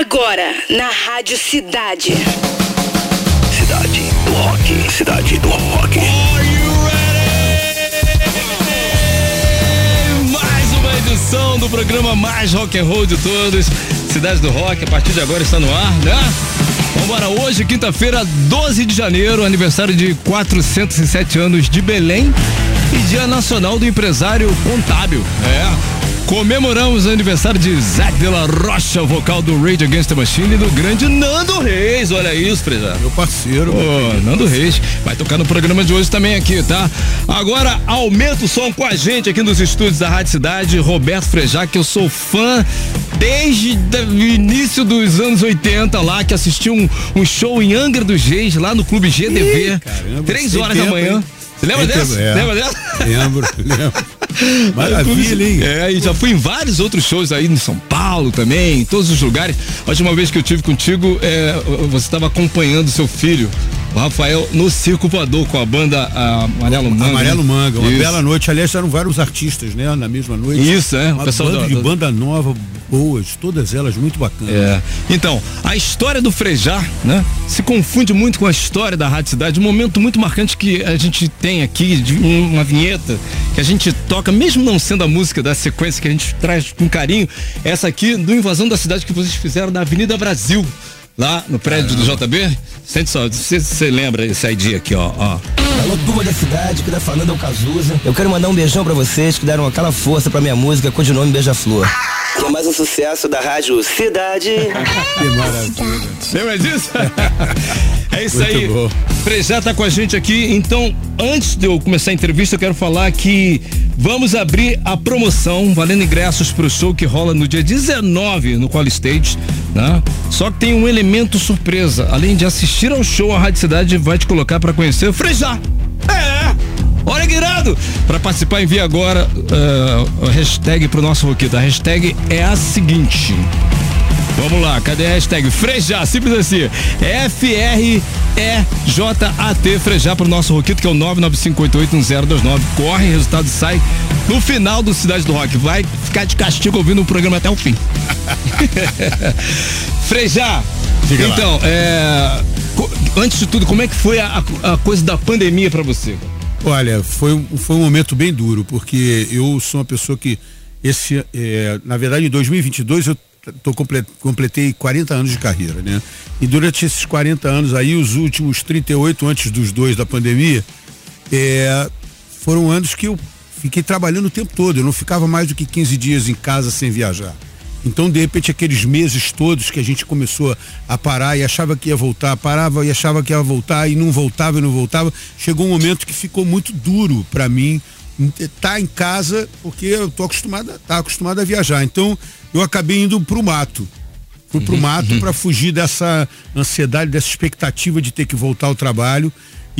Agora, na Rádio Cidade. Cidade do Rock. Cidade do Rock. Mais uma edição do programa mais rock and roll de todos. Cidade do Rock, a partir de agora está no ar, né? Vambora, hoje, quinta-feira, 12 de janeiro, aniversário de 407 anos de Belém e Dia Nacional do Empresário Contábil. É. Comemoramos o aniversário de Zac de la Rocha, vocal do Rage Against the Machine e do grande Nando Reis. Olha isso, prezado. Meu parceiro. Ô, Nando Reis. Vai tocar no programa de hoje também aqui, tá? Agora, aumenta o som com a gente aqui nos estúdios da Rádio Cidade. Roberto Frejá, que eu sou fã desde o início dos anos 80 lá, que assistiu um, um show em Angra dos Reis, lá no Clube GDV. Ih, caramba, três horas da tempo, manhã. hein? Você lembra dessa? é. Lembra dessa? Lembro, lembro. Maravilha, hein? É, e já fui em vários outros shows aí em São Paulo também, em todos os lugares. A última vez que eu tive contigo, é, você estava acompanhando seu filho, o Rafael, no Circo Voador com a banda a Amarelo Manga. Amarelo né? Manga, uma Isso. bela noite. Aliás, eram vários artistas, né? Na mesma noite. Isso, é, Uma pessoal banda do- de do- banda nova, boas, todas elas muito bacanas. É. Então, a história do Frejá, né? Se confunde muito com a história da Rádio Cidade. Um momento muito marcante que a gente tem aqui, de um- uma vinheta que a gente toca, mesmo não sendo a música da sequência que a gente traz com carinho, essa aqui do Invasão da Cidade que vocês fizeram na Avenida Brasil, lá no prédio do JB. Sente só, você, você lembra esse ID aqui, ó, ó. Alô, turma da cidade, que tá falando é o Cazuza. Eu quero mandar um beijão pra vocês que deram aquela força pra minha música com o nome Beija-Flor. Que é mais um sucesso da rádio Cidade. Que maravilha. Lembra disso? é isso Muito aí. bom. Frejá tá com a gente aqui. Então, antes de eu começar a entrevista, eu quero falar que vamos abrir a promoção valendo ingressos pro show que rola no dia 19 no Qual Stage, né? Só que tem um elemento surpresa. Além de assistir ao show, a Rádio Cidade vai te colocar para conhecer o Frejá. É! Olha que irado! Pra participar, envie agora uh, a hashtag pro nosso roquito. A hashtag é a seguinte. Vamos lá, cadê a hashtag? Frejá, simples assim. F-R-E-J-A-T, Frejá pro nosso Roquito, que é o 995881029. Corre, resultado sai no final do Cidade do Rock. Vai ficar de castigo ouvindo o programa até o fim. Frejá, Diga lá. então, é, co- antes de tudo, como é que foi a, a coisa da pandemia pra você? Olha, foi, um- foi um momento bem duro, porque eu sou uma pessoa que, esse, é, na verdade, em 2022 eu tô, comple- completei 40 anos de carreira, né? E durante esses 40 anos aí, os últimos 38 antes dos dois da pandemia, é, foram anos que eu fiquei trabalhando o tempo todo. Eu não ficava mais do que 15 dias em casa sem viajar. Então, de repente, aqueles meses todos que a gente começou a parar e achava que ia voltar, parava e achava que ia voltar e não voltava e não voltava, chegou um momento que ficou muito duro para mim estar em casa, porque eu tô acostumado, tá acostumado a viajar. Então, eu acabei indo pro mato. Fui pro mato para fugir dessa ansiedade, dessa expectativa de ter que voltar ao trabalho.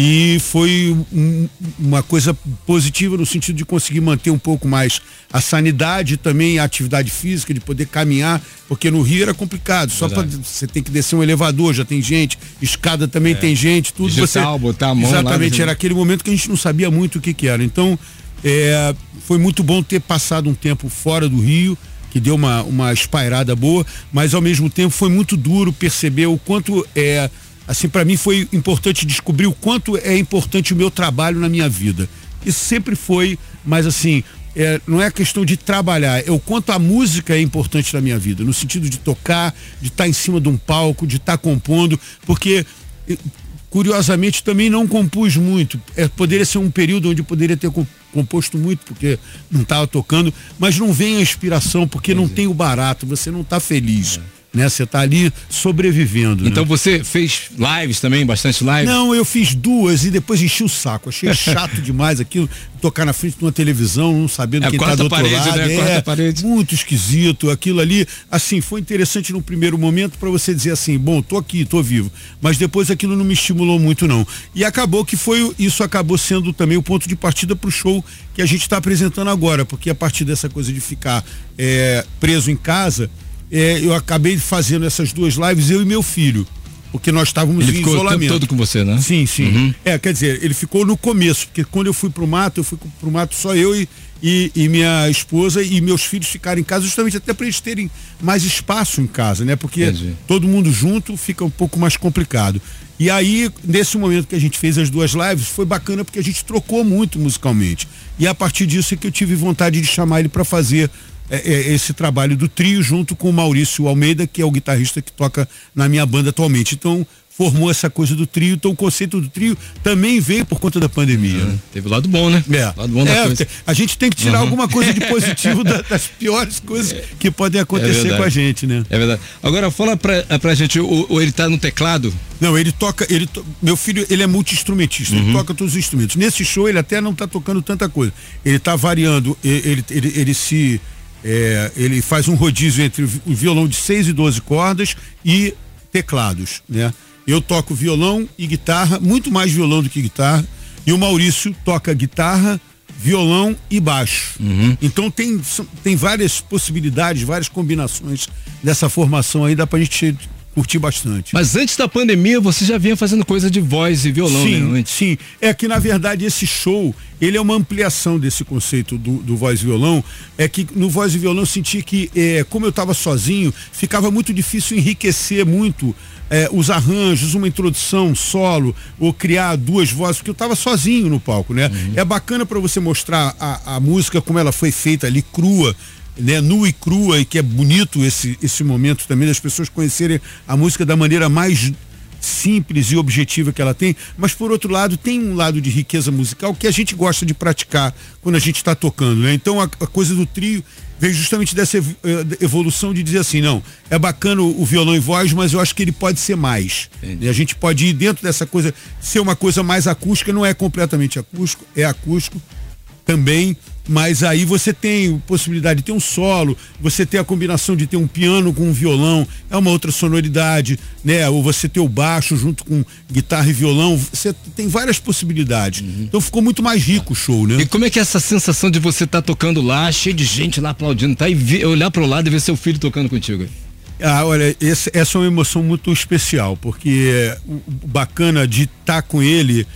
E foi um- uma coisa positiva no sentido de conseguir manter um pouco mais a sanidade também a atividade física, de poder caminhar, porque no Rio era complicado. Só para você tem que descer um elevador, já tem gente, escada também tem gente, tudo Digital, você. botar a mão lá, Exatamente, né? era aquele momento que a gente não sabia muito o que, que era. Então, é, foi muito bom ter passado um tempo fora do Rio, que deu uma, uma espairada boa, mas ao mesmo tempo foi muito duro perceber o quanto é. Assim, para mim foi importante descobrir o quanto é importante o meu trabalho na minha vida. Isso sempre foi, mas assim, é, não é questão de trabalhar, é o quanto a música é importante na minha vida, no sentido de tocar, de estar em cima de um palco, de estar compondo, porque curiosamente também não compus muito. É, poderia ser um período onde poderia ter com- composto muito, porque não estava tocando, mas não vem a inspiração, porque não tem o barato, você não está feliz. Né? Você está ali sobrevivendo. né? Então você fez lives também, bastante lives? Não, eu fiz duas e depois enchi o saco. Achei chato demais aquilo, tocar na frente de uma televisão, não sabendo É, quem tá quarta do outro parede, lado. né? É, parede. muito esquisito aquilo ali. Assim, foi interessante no primeiro momento para você dizer assim, bom, tô aqui, tô vivo. Mas depois aquilo não me estimulou muito não. E acabou que foi, isso acabou sendo também o ponto de partida para o show que a gente está apresentando agora, porque a partir dessa coisa de ficar é, preso em casa, é, eu acabei fazendo essas duas lives, eu e meu filho. Porque nós estávamos Ele em ficou isolamento. todo com você, né? Sim, sim. É, quer dizer, ele ficou no começo, porque quando eu fui pro mato, eu fui pro mato só eu e, e, e minha esposa e meus filhos ficarem em casa, justamente até para eles terem mais espaço em casa, né? Porque Entendi. todo mundo junto fica um pouco mais complicado. E aí, nesse momento que a gente fez as duas lives, foi bacana porque a gente trocou muito musicalmente. E a partir disso é que eu tive vontade de chamar ele para fazer é, é, esse trabalho do trio junto com o Maurício Almeida, que é o guitarrista que toca na minha banda atualmente. Então, formou essa coisa do trio. Então, o conceito do trio também veio por conta da pandemia. né? Teve o lado bom, né? É. Lado bom da É, coisa. a gente tem que tirar alguma coisa de positivo da- das piores coisas que podem acontecer verdade. com a gente, né? É verdade. Agora, fala pra, pra gente, o, o- ele tá no teclado? Não, ele toca, ele to- meu filho, ele é multi-instrumentista, ele toca todos os instrumentos. Nesse show ele até não está tocando tanta coisa. Ele está variando, e- ele, ele, ele se é, ele faz um rodízio entre o vi- o violão de 6 e 12 cordas e teclados, né? Eu toco violão e guitarra, muito mais violão do que guitarra, e o Maurício toca guitarra, violão e baixo. Então tem, tem várias possibilidades, várias combinações dessa formação aí, dá pra gente curtir bastante. Mas antes da pandemia, você já vinha fazendo coisa de voz e violão, sim, né? Antes. sim. É que na verdade esse show ele é uma ampliação desse conceito do, do voz e violão. É que no voz e violão eu senti que é, como eu estava sozinho, ficava muito difícil enriquecer muito é, os arranjos, uma introdução solo ou criar duas vozes, porque eu estava sozinho no palco, né? É bacana para você mostrar a, a música como ela foi feita ali crua né, nua e crua e que é bonito esse, esse momento também das pessoas conhecerem a música da maneira mais simples e objetiva que ela tem, mas por outro lado tem um lado de riqueza musical que a gente gosta de praticar quando a gente está tocando, né? Então a, a coisa do trio veio justamente dessa eh, evolução de dizer assim, não, é bacana o, o violão e voz, mas eu acho que ele pode ser mais. E a gente pode ir dentro dessa coisa, ser uma coisa mais acústica, não é completamente acústico, é acústico, também, mas aí você tem possibilidade de ter um solo, você tem a combinação de ter um piano com um violão, é uma outra sonoridade, né? Ou você ter o baixo junto com guitarra e violão, você tem várias possibilidades. Então ficou muito mais rico o show, né? E como é que é essa sensação de você estar tocando lá, cheio de gente lá aplaudindo, tá? E ver- olhar pro lado e ver seu filho tocando contigo? Ah, olha, esse- essa é uma emoção muito especial, porque o o bacana de estar com ele,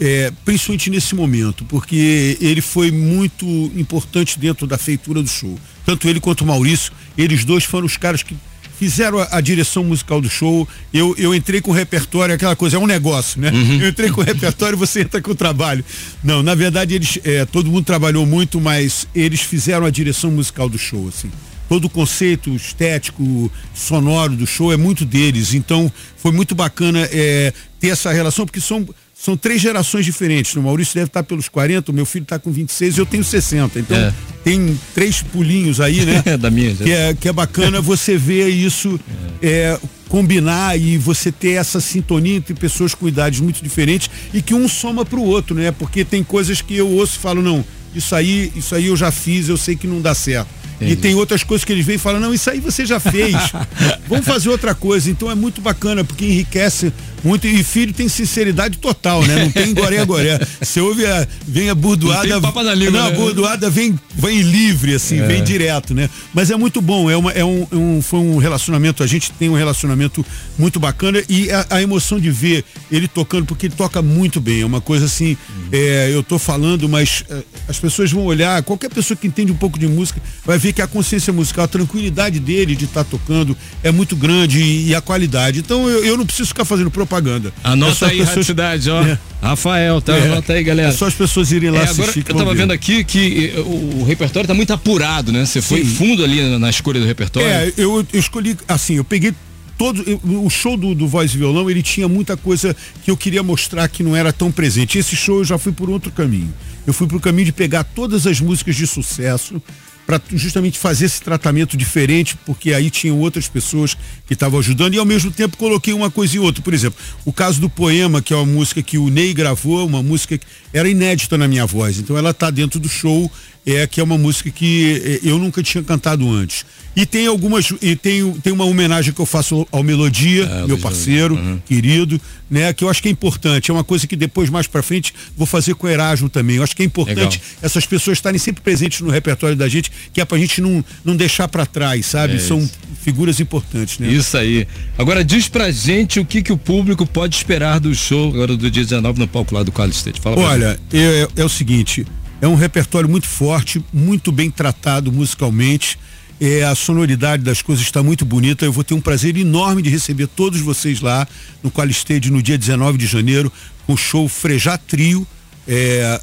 é, principalmente nesse momento, porque ele foi muito importante dentro da feitura do show. Tanto ele quanto o Maurício, eles dois foram os caras que fizeram a, a direção musical do show. Eu, eu entrei com o repertório, aquela coisa, é um negócio, né? Eu entrei com o repertório e você entra com o trabalho. Não, na verdade, eles, é, todo mundo trabalhou muito, mas eles fizeram a direção musical do show, assim todo o conceito estético, sonoro do show é muito deles. Então foi muito bacana é, ter essa relação, porque são, são três gerações diferentes. O Maurício deve estar pelos 40, o meu filho está com 26 e eu tenho 60. Então É. tem três pulinhos aí, né? Da minha, que, é, que é bacana você ver isso é, combinar e você ter essa sintonia entre pessoas com idades muito diferentes e que um soma para o outro, né? Porque tem coisas que eu ouço e falo, não, isso aí, isso aí eu já fiz, eu sei que não dá certo. E Entendi. tem outras coisas que eles vêm e falam, não, isso aí você já fez. Vamos fazer outra coisa. Então é muito bacana, porque enriquece muito. E filho tem sinceridade total, né? Não tem goré goré. Você ouve a, vem a burdoada. Não tem na língua, Não, a né? burdoada vem, vem livre, assim, É. vem direto, né? Mas é muito bom, é, uma, é um, é um- foi um relacionamento, a gente tem um relacionamento muito bacana e a, a emoção de ver ele tocando, porque ele toca muito bem, é uma coisa assim, é, eu tô falando, mas é, as pessoas vão olhar, qualquer pessoa que entende um pouco de música vai ver que a consciência musical, a tranquilidade dele de estar tocando é muito grande e, e a qualidade. Então eu, eu não preciso ficar fazendo propaganda. É só Anota as aí, pessoas- Cidade, ó. É. Rafael, tá? É. Anota aí, galera. É só as pessoas irem lá É, assistir. agora que eu tava ver. vendo aqui que eh, o, o repertório tá muito apurado, né? Você foi fundo ali na, na escolha do repertório. É, eu, eu escolhi, assim, eu peguei todo o show do, do voz e violão, ele tinha muita coisa que eu queria mostrar que não era tão presente. Esse show eu já fui por outro caminho. Eu fui pro caminho de pegar todas as músicas de sucesso para justamente fazer esse tratamento diferente, porque aí tinham outras pessoas que estavam ajudando e ao mesmo tempo coloquei uma coisa e outra. Por exemplo, o caso do poema, que é uma música que o Ney gravou, uma música que era inédita na minha voz. Então ela tá dentro do show, é que é uma música que eh, eu nunca tinha cantado antes. E tem algumas e tem, tem uma homenagem que eu faço ao Melodia, É, meu parceiro, Uhum. querido, né, que eu acho que é importante, é uma coisa que depois mais pra frente vou fazer com o Erasmo também. Eu acho que é importante Legal. essas pessoas estarem sempre presentes no repertório da gente, que é pra gente não, não deixar pra trás, sabe? É São isso. figuras importantes, né? Isso aí. Agora diz pra gente o que, que o público pode esperar do show agora do dia 19 no palco lá do Qual State. Fala. Olha, é, é o seguinte, É um repertório muito forte, muito bem tratado musicalmente. É, a sonoridade das coisas está muito bonita. Eu vou ter um prazer enorme de receber todos vocês lá no Qual Stage no dia 19 de janeiro, com o show Frejá Trio. É,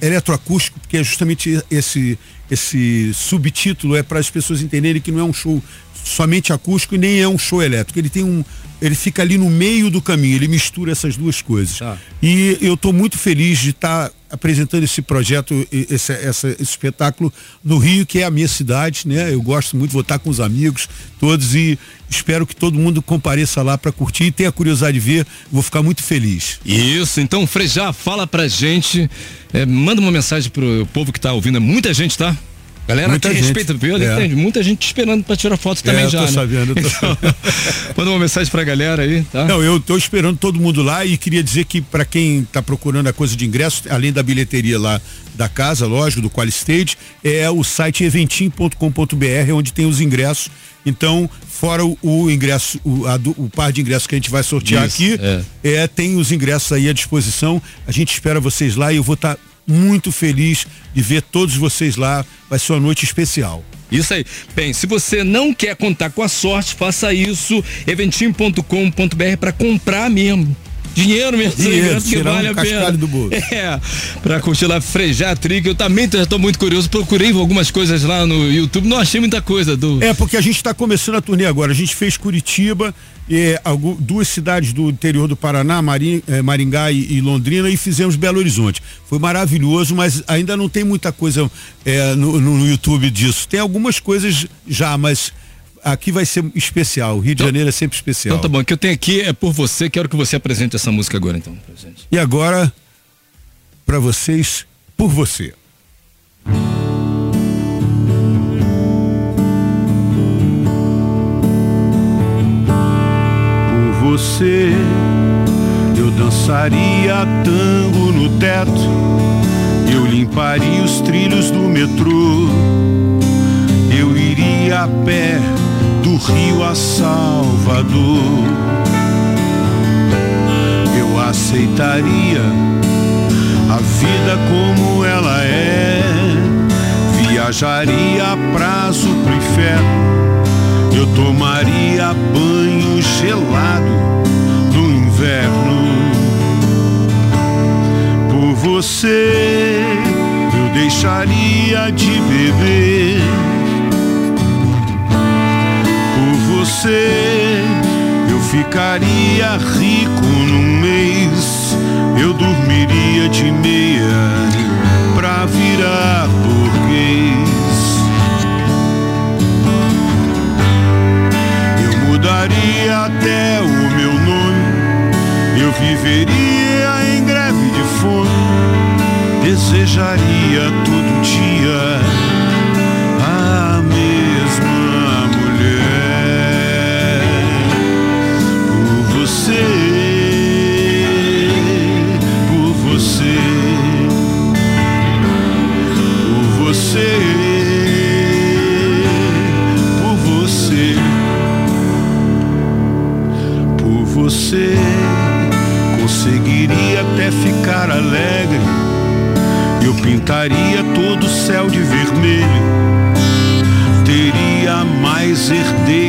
eletroacústico, porque é justamente esse, esse subtítulo é para as pessoas entenderem que não é um show somente acústico e nem é um show elétrico. Ele tem um, ele fica ali no meio do caminho, ele mistura essas duas coisas. Ah. E eu estou muito feliz de estar tá apresentando esse projeto, esse, essa, esse espetáculo no Rio, que é a minha cidade, né? Eu gosto muito, vou estar com os amigos todos e espero que todo mundo compareça lá para curtir e tenha curiosidade de ver, vou ficar muito feliz. Isso, então Frejá, fala pra gente, é, manda uma mensagem pro povo que tá ouvindo, é muita gente, tá? Galera Muita que gente. respeita, viu? É. Entende? Muita gente esperando pra tirar foto também eu já. tô né? sabendo, eu tô Então, manda uma mensagem pra galera aí, tá? Não, eu estou esperando todo mundo lá e queria dizer que para quem está procurando a coisa de ingresso, além da bilheteria lá da casa, lógico, do Qual Stage, é o site eventim.com.br, onde tem os ingressos. Então, fora o, o ingresso, o, a o par de ingressos que a gente vai sortear Isso, aqui, é. é, tem os ingressos aí à disposição. A gente espera vocês lá e eu vou estar muito feliz de ver todos vocês lá. Vai ser uma noite especial. Isso aí. Bem, se você não quer contar com a sorte, faça isso, eventim.com.br para comprar mesmo. Dinheiro mesmo, Dinheiro, ingresso que tirar um vale a pena. do bolso. É, pra curtir lá Frejar Trick. Eu também tô, tô muito curioso, procurei algumas coisas lá no YouTube, não achei muita coisa do. É, porque a gente está começando a turnê agora. A gente fez Curitiba, eh, algu- duas cidades do interior do Paraná, Marim- eh, Maringá e, e Londrina, e fizemos Belo Horizonte. Foi maravilhoso, mas ainda não tem muita coisa eh, no, no- YouTube disso. Tem algumas coisas já, mas aqui vai ser especial. O Rio de Janeiro é sempre especial. Então tá bom, o que eu tenho aqui é por você, quero que você apresente essa música agora então. E agora, para vocês, por você. Você, eu dançaria tango no teto, eu limparia os trilhos do metrô, eu iria a pé do Rio a Salvador eu aceitaria a vida como ela é. Viajaria a prazo pro inferno. Eu tomaria banho gelado no inverno. Por você, eu deixaria de beber. Por você eu ficaria rico num mês. Eu dormiria de meia pra virar burguês. Até o meu nome. Eu viveria em greve de fome. Desejaria todo dia a mesma mulher por você, por você, você, conseguiria até ficar alegre. Eu pintaria todo o céu de vermelho teria mais herdeiros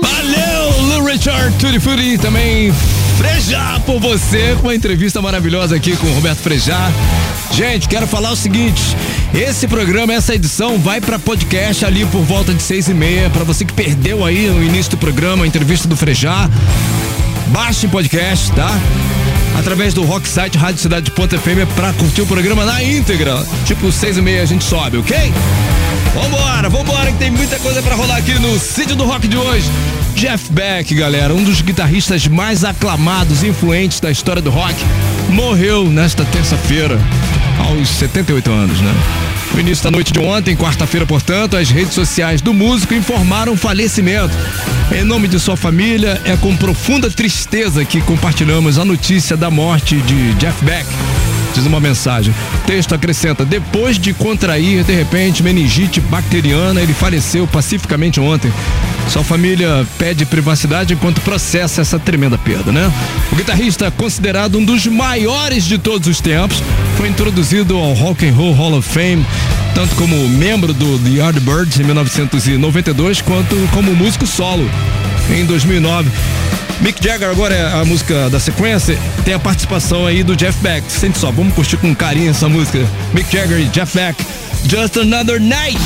Valeu, Lou Richard Tutti Frutti, também Frejá por você, com uma entrevista maravilhosa aqui com o Roberto Frejá. Gente, quero falar o seguinte: esse programa, essa edição vai para podcast ali por volta de seis e meia. Para você que perdeu aí no início do programa a entrevista do Frejá, baixe podcast, tá? Através do Rock Site Rádio Cidade de Ponta FM pra curtir o programa na íntegra. Tipo, seis e meia a gente sobe, ok? Vambora, vambora, que tem muita coisa pra rolar aqui no sítio do rock de hoje. Jeff Beck, galera, um dos guitarristas mais aclamados e influentes da história do rock, morreu nesta terça-feira, aos 78 anos, né? No início da noite de ontem, quarta-feira, portanto, as redes sociais do músico informaram o falecimento. Em nome de sua família, é com profunda tristeza que compartilhamos a notícia da morte de Jeff Beck diz uma mensagem. Texto acrescenta: depois de contrair, de repente, meningite bacteriana, ele faleceu pacificamente ontem. Sua família pede privacidade enquanto processa essa tremenda perda, né? O guitarrista, considerado um dos maiores de todos os tempos, foi introduzido ao Rock and Roll Hall of Fame tanto como membro do The Yardbirds em 1992, quanto como músico solo em 2009. Mick Jagger agora é a música da sequência, tem a participação aí do Jeff Beck. Sente só, vamos curtir com carinho essa música. Mick Jagger e Jeff Beck, Just Another Night.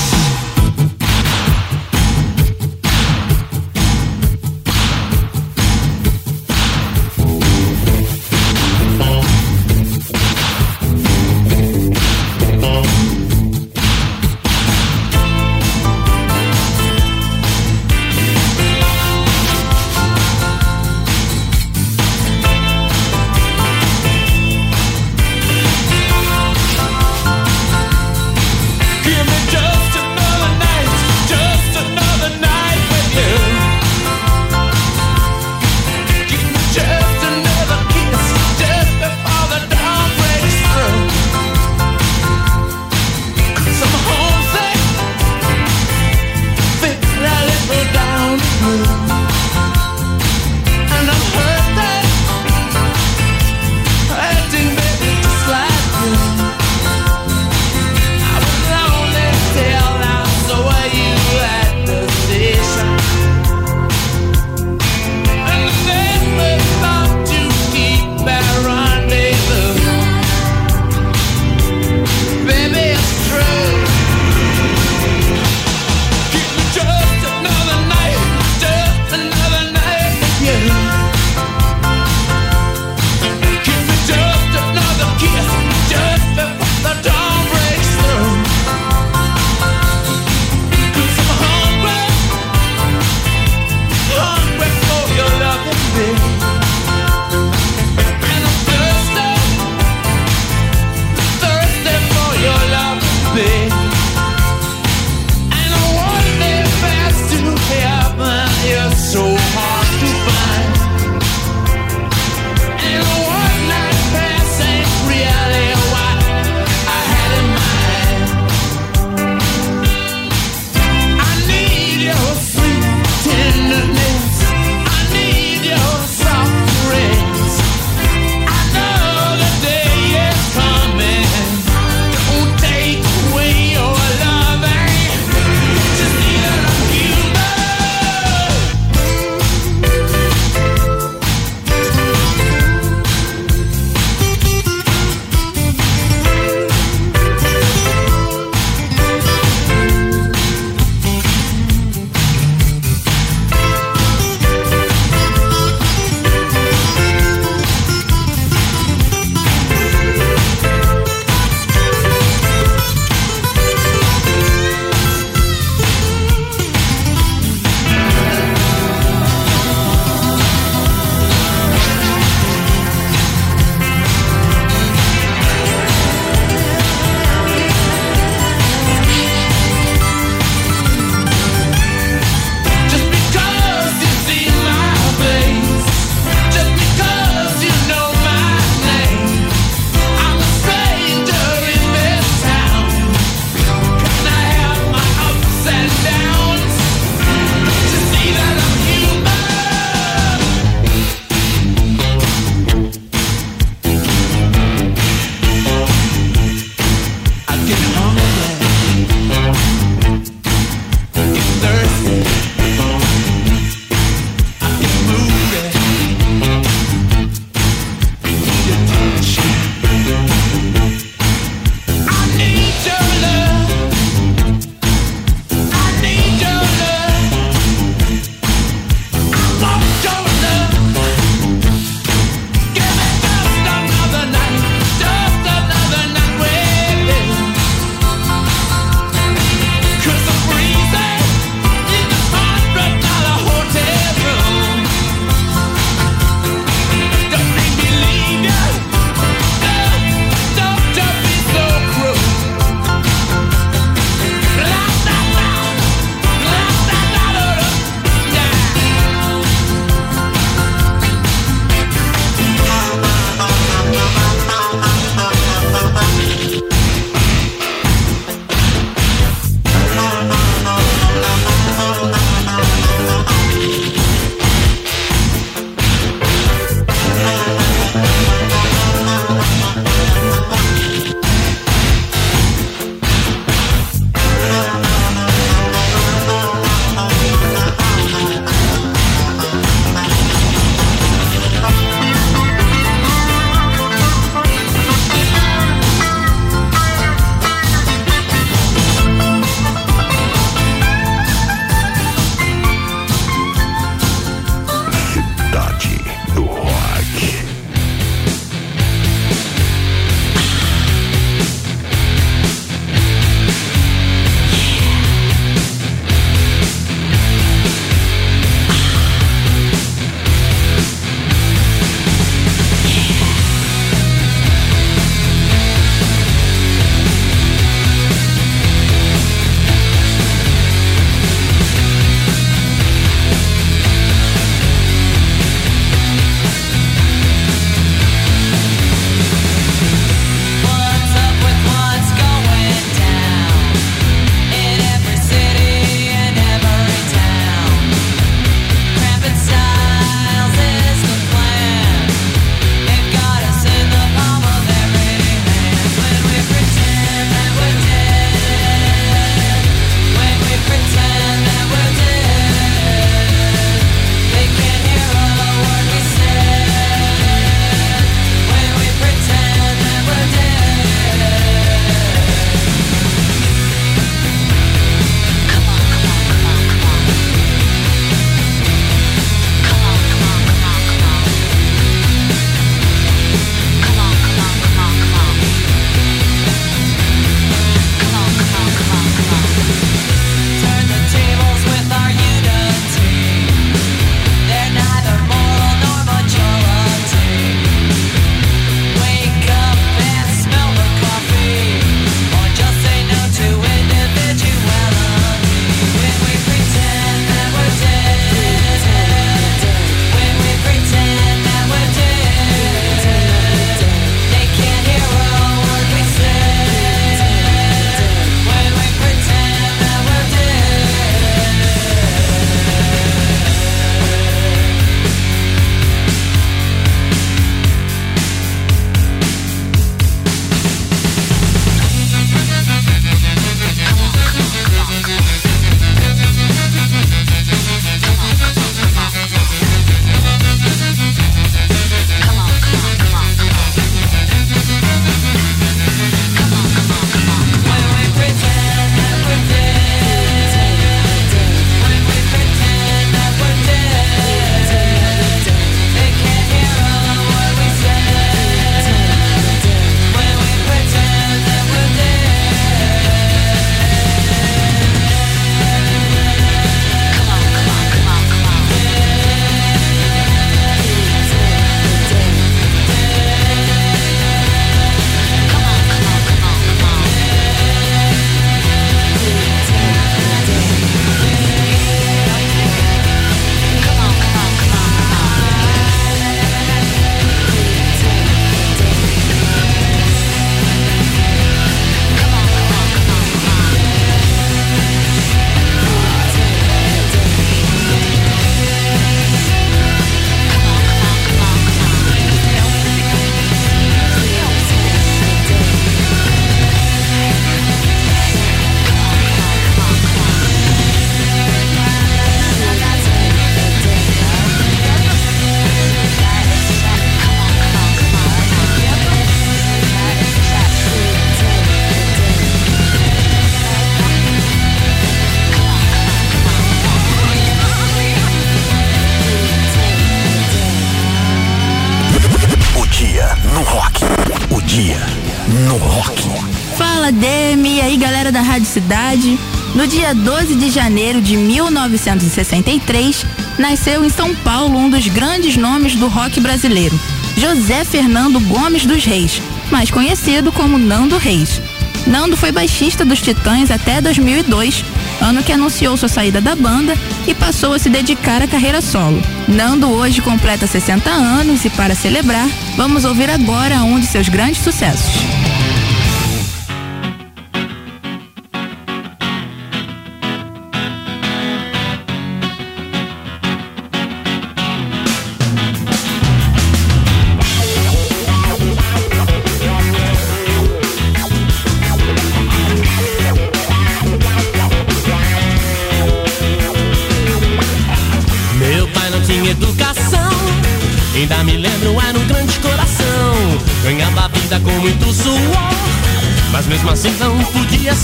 Cidade. No dia 12 de janeiro de 1963, nasceu em São Paulo um dos grandes nomes do rock brasileiro, José Fernando Gomes dos Reis, mais conhecido como Nando Reis. Nando foi baixista dos Titãs até 2002, ano que anunciou sua saída da banda e passou a se dedicar à carreira solo. Nando hoje completa 60 anos e para celebrar, vamos ouvir agora um de seus grandes sucessos.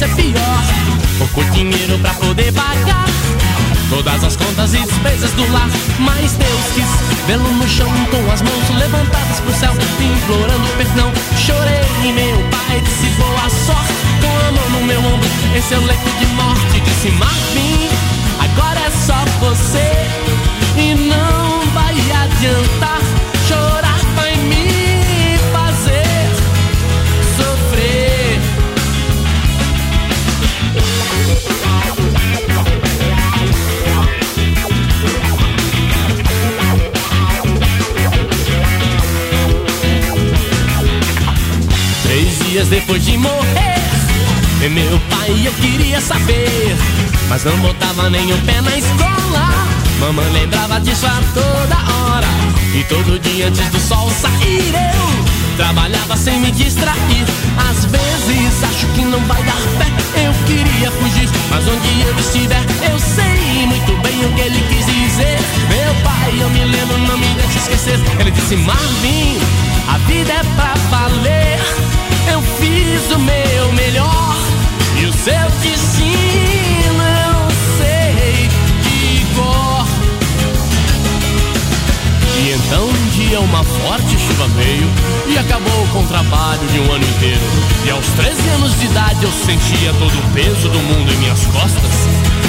Ser pior. Pouco dinheiro pra poder pagar todas as contas e despesas do lar. Mas Deus quis vê-lo no chão com as mãos levantadas pro céu, implorando perdão. Chorei e meu pai disse boa sorte, com a mão no meu ombro, em seu leito de morte. Disse Marvin, não botava o pé na escola. Mamãe lembrava disso a toda hora, e todo dia antes do sol sair eu trabalhava sem me distrair. Às vezes acho que não vai dar pé, eu queria fugir, mas onde eu estiver eu sei muito bem o que ele quis dizer. Meu pai, eu me lembro, não me deixe esquecer. Ele disse: Marvin, a vida é pra valer. Eu fiz o meu melhor e o seu destino E então um dia uma forte chuva veio e acabou com o trabalho de um ano inteiro. E aos 13 anos de idade eu sentia todo o peso do mundo em minhas costas.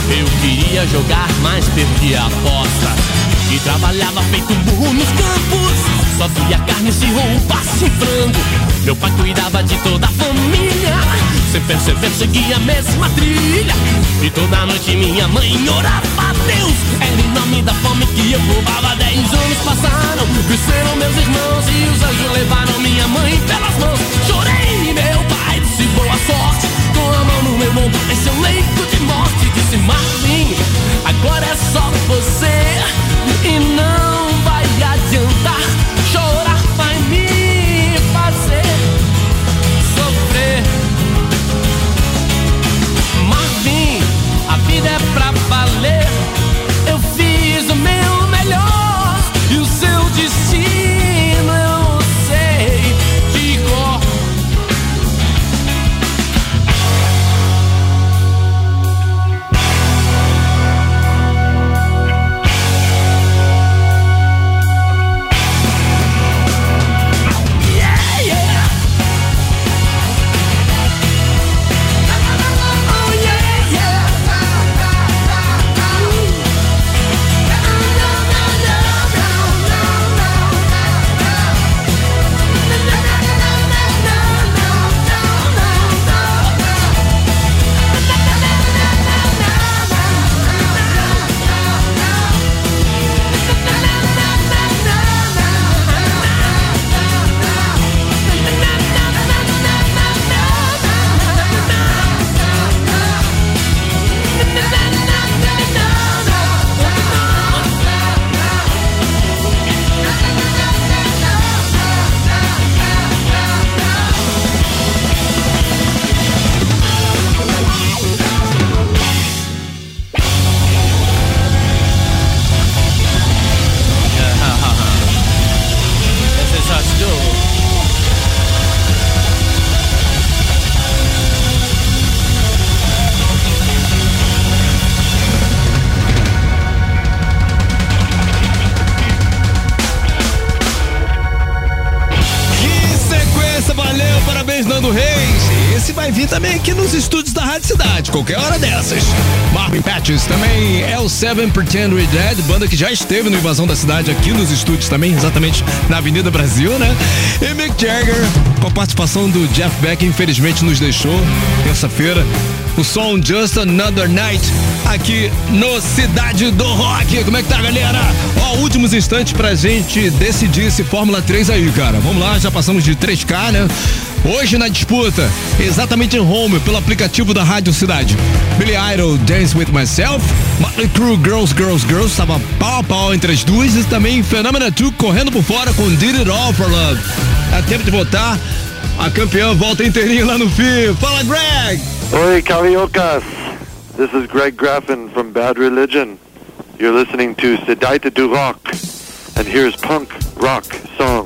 Eu queria jogar, mas perdi a aposta. E trabalhava feito um burro nos campos. Só via carne roupa se frango. Meu pai cuidava de toda a família. Sem perceber, a mesma trilha. E toda noite minha mãe orava a Deus. Era em nome da fome que eu roubava. Dez anos passaram, cresceram meus irmãos. E os anjos levaram minha mãe pelas mãos. Chorei, meu pai disse boa sorte. Com a mão no meu ombro, em seu leito de morte. Disse Marvin, agora é só você. E não vai adiantar. Seven Pretend We're Dead, banda que já esteve no Invasão da Cidade aqui nos estúdios também, exatamente na Avenida Brasil, né? E Mick Jagger, com a participação do Jeff Beck, infelizmente nos deixou terça-feira. O som Just Another Night aqui no Cidade do Rock. Como é que tá, galera? Ó, últimos instantes pra gente decidir esse Fórmula 3 aí, cara. Vamos lá, já passamos de 3K, né? Hoje na disputa, exatamente em home, pelo aplicativo da Rádio Cidade. Billy Idol, Dance With Myself, Motley Crue, Girls, Girls, Girls, estava pau a pau entre as duas e também Phenomena 2 correndo por fora com Did It All For Love. É tempo de votar. A campeã volta inteirinha lá no fim. Fala, Greg! Oi, Cariocas. This is Greg Graffin from Bad Religion. You're listening to Sedaita du Rock, and here's punk rock song.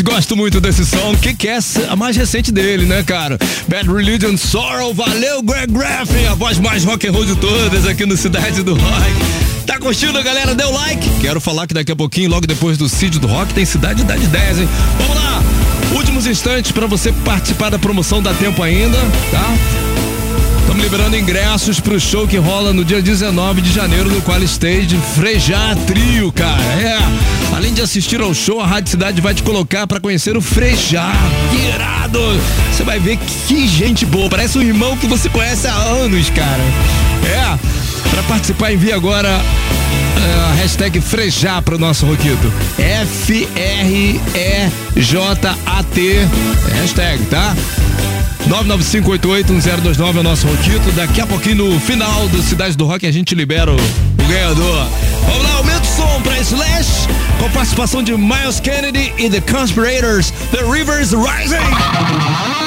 Gosto muito desse som, que que é a mais recente dele, né, cara? Bad Religion Sorrow, valeu, Greg Graffin, a voz mais rock and roll de todas aqui no Cidade do Rock. Tá curtindo, galera? Deu like? Quero falar que daqui a pouquinho, logo depois do Cid do Rock, tem Cidade das 10, hein? Vamos lá! Últimos instantes para você participar da promoção, dá tempo ainda, tá? Estamos liberando ingressos pro show que rola no dia 19 de janeiro no Qual Stage Frejá Trio, cara. É. Além de assistir ao show, a Rádio Cidade vai te colocar para conhecer o Frejá. Irado! Você vai ver que gente boa. Parece um irmão que você conhece há anos, cara. É. Para participar, envie agora a hashtag Frejá pro nosso Roquito. F-R-E-J-A-T. Hashtag, tá? 995881029 é o nosso Roquito. Daqui a pouquinho, no final do Cidade do Rock, a gente libera o, o ganhador. Vamos lá, aumenta o som pra Slash, com participação de Miles Kennedy e The Conspirators, The Rivers Rising.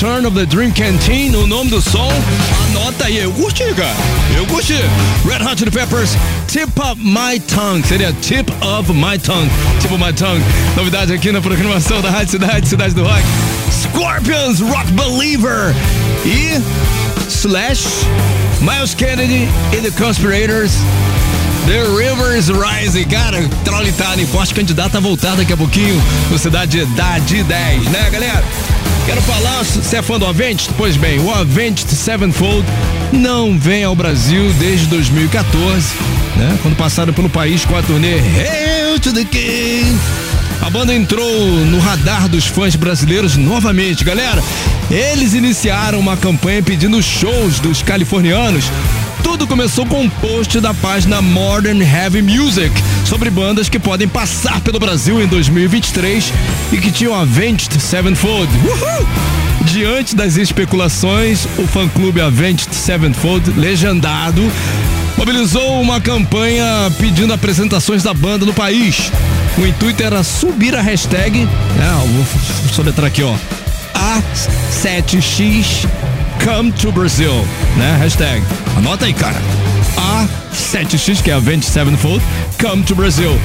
Return of the Dream Canteen. O nome do som, anota aí. Eu curti, cara. Eu curti. Red Hot Chili Peppers, Tip of My Tongue. Seria Tip of My Tongue. Tip of My Tongue. Novidade aqui na programação da Rádio Cidade, Cidade do Rock. Scorpions, Rock Believer. E Slash, Miles Kennedy e The Conspirators. The Rivers Rising, cara, Traulitário, forte candidato a voltar daqui a pouquinho no Cidade da de 10, né, galera? Quero falar, se é fã do Avenged? Pois bem, o Avenged Sevenfold não vem ao Brasil desde 2014, né? Quando passaram pelo país com a turnê Hail to the King. A banda entrou no radar dos fãs brasileiros novamente, galera. Eles iniciaram uma campanha pedindo shows dos californianos tudo começou com um post da página Modern Heavy Music sobre bandas que podem passar pelo Brasil em 2023 e que tinham Avenged Sevenfold. Uhul! Diante das especulações, o fã-clube Avenged Sevenfold, legendado, mobilizou uma campanha pedindo apresentações da banda no país. O intuito era subir a hashtag, né, vou soletrar aqui, ó, A7X Come to Brazil, né? Hashtag. Anota aí, cara. A7X, que é a Avenged Sevenfold, Come to Brazil.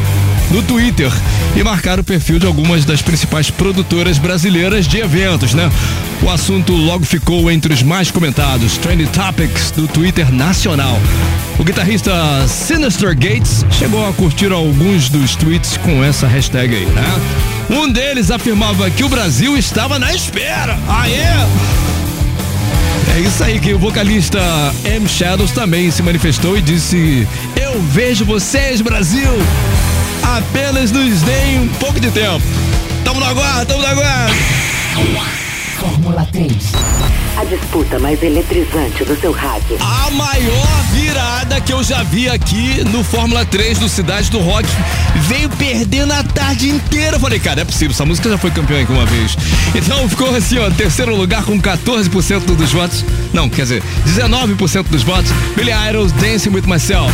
No Twitter e marcar o perfil de algumas das principais produtoras brasileiras de eventos, né? O assunto logo ficou entre os mais comentados, Trendy Topics do Twitter nacional. O guitarrista Sinister Gates chegou a curtir alguns dos tweets com essa hashtag aí, né? Um deles afirmava que o Brasil estava na espera. Aê! É isso aí que o vocalista M Shadows também se manifestou e disse: Eu vejo vocês, Brasil. Apenas nos deem um pouco de tempo. Tamo no aguardo, tamo no aguardo. Fórmula 3. A disputa mais eletrizante do seu rádio. A maior virada que eu já vi aqui no Fórmula 3 do Cidade do Rock veio perdendo a tarde inteira. Eu falei, cara, é possível, essa música já foi campeã aqui uma vez. Então ficou assim, ó, terceiro lugar com 14% dos votos. Não, quer dizer, 19% dos votos. Billy Idol, Dancing with Myself.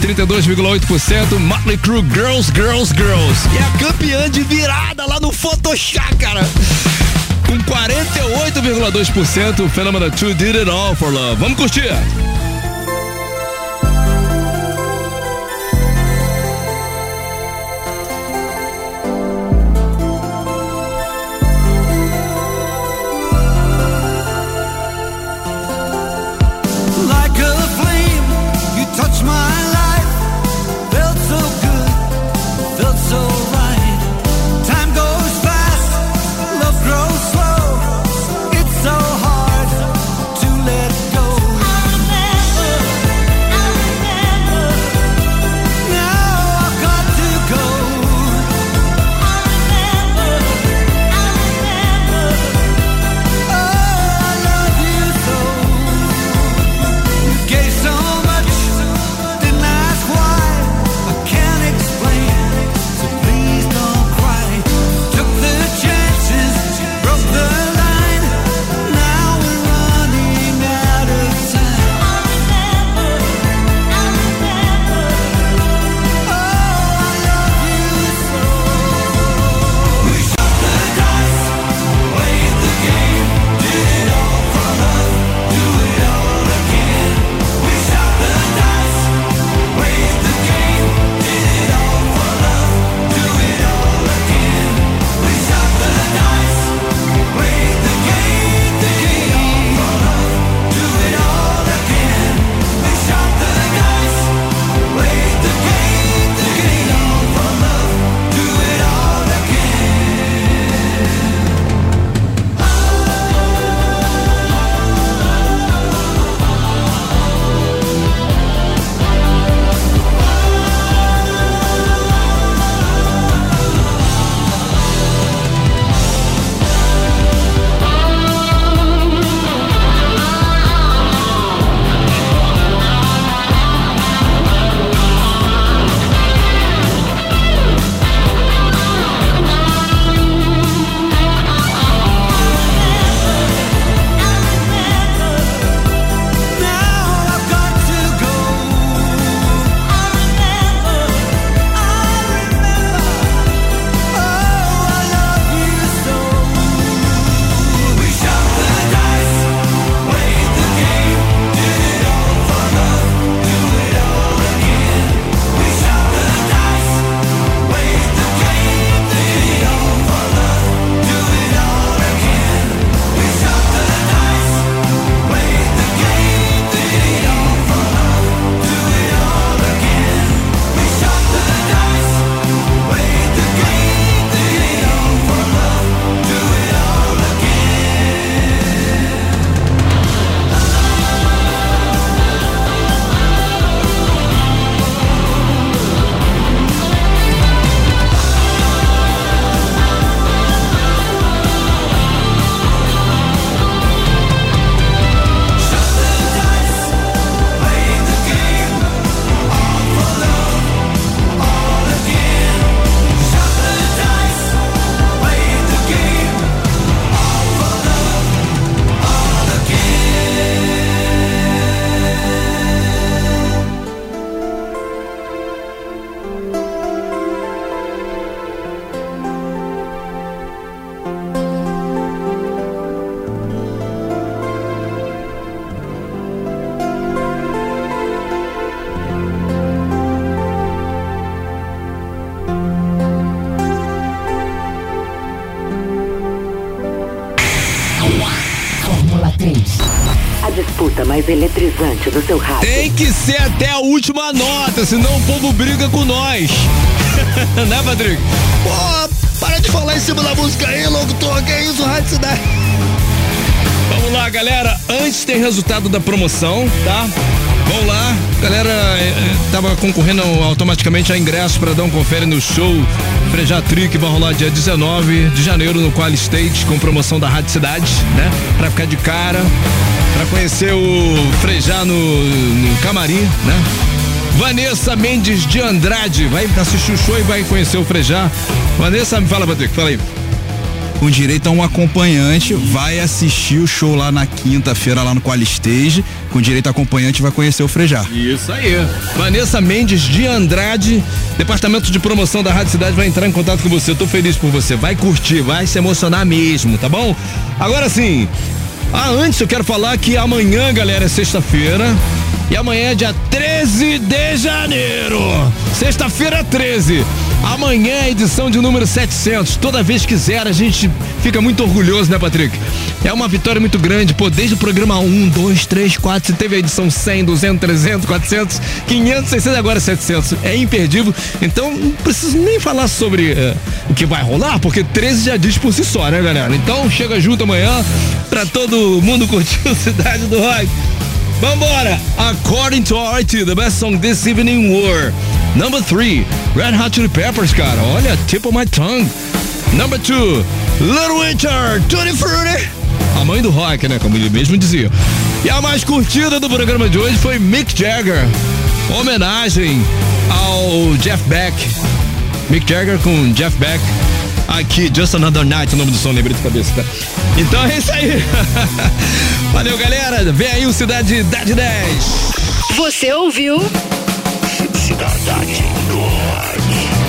32,8%. Motley Crue, Girls, Girls, Girls. E a campeã de virada lá no Photoshop, cara. Com 48,2%, o Fenômeno 2 Did It All for Love. Vamos curtir! Que ser até a última nota, senão o povo briga com nós. né, Patrick? Pô, para de falar em cima da música aí, locutor. Que é isso, Rádio Cidade? Vamos lá, galera. Antes tem resultado da promoção, tá? Vamos lá, galera. eh, eh, Tava concorrendo automaticamente a ingresso para dar um confere no show Frejá Tri que vai rolar dia 19 de janeiro no Qual Stage com promoção da Rádio Cidade, né? Pra ficar de cara, pra conhecer o Frejá no, no camarim, né? Vanessa Mendes de Andrade vai assistir o show e vai conhecer o Frejá. Vanessa, me fala, Patrick, fala aí. Com direito a um acompanhante, vai assistir o show lá na quinta-feira, lá no Qual Stage. Com direito a acompanhante, vai conhecer o Frejar. Isso aí. Vanessa Mendes de Andrade, departamento de promoção da Rádio Cidade vai entrar em contato com você. Eu tô feliz por você. Vai curtir, vai se emocionar mesmo, tá bom? Agora sim. Ah, antes eu quero falar que amanhã, galera, é sexta-feira. E amanhã é dia 13 de janeiro. Sexta-feira 13. Amanhã é a edição de número 700. Toda vez que zera, a gente fica muito orgulhoso, né, Patrick? É uma vitória muito grande. Pô, desde o programa 1, 2, 3, 4, você teve a edição 100, 200, 300, 400, 500, 600, agora 700. É imperdível. Então, não preciso nem falar sobre eh, o que vai rolar, porque 13 já diz por si só, né, galera? Então, chega junto amanhã pra todo mundo curtir a Cidade do Rock. Vambora! According to RT, the best song this evening were Number 3, Red Hot Chili Peppers, cara. Olha, tip of my tongue. Number 2, Little Richard, Tutti Frutti. A mãe do rock, né? Como ele mesmo dizia. E a mais curtida do programa de hoje foi Mick Jagger. Homenagem ao Jeff Beck. Mick Jagger com Jeff Beck. Aqui, Just Another Night, o nome do som, lembrei de cabeça, tá? Então é isso aí. Valeu, galera. Vem aí o Cidade da 10. Você ouviu? Cidade do Norte.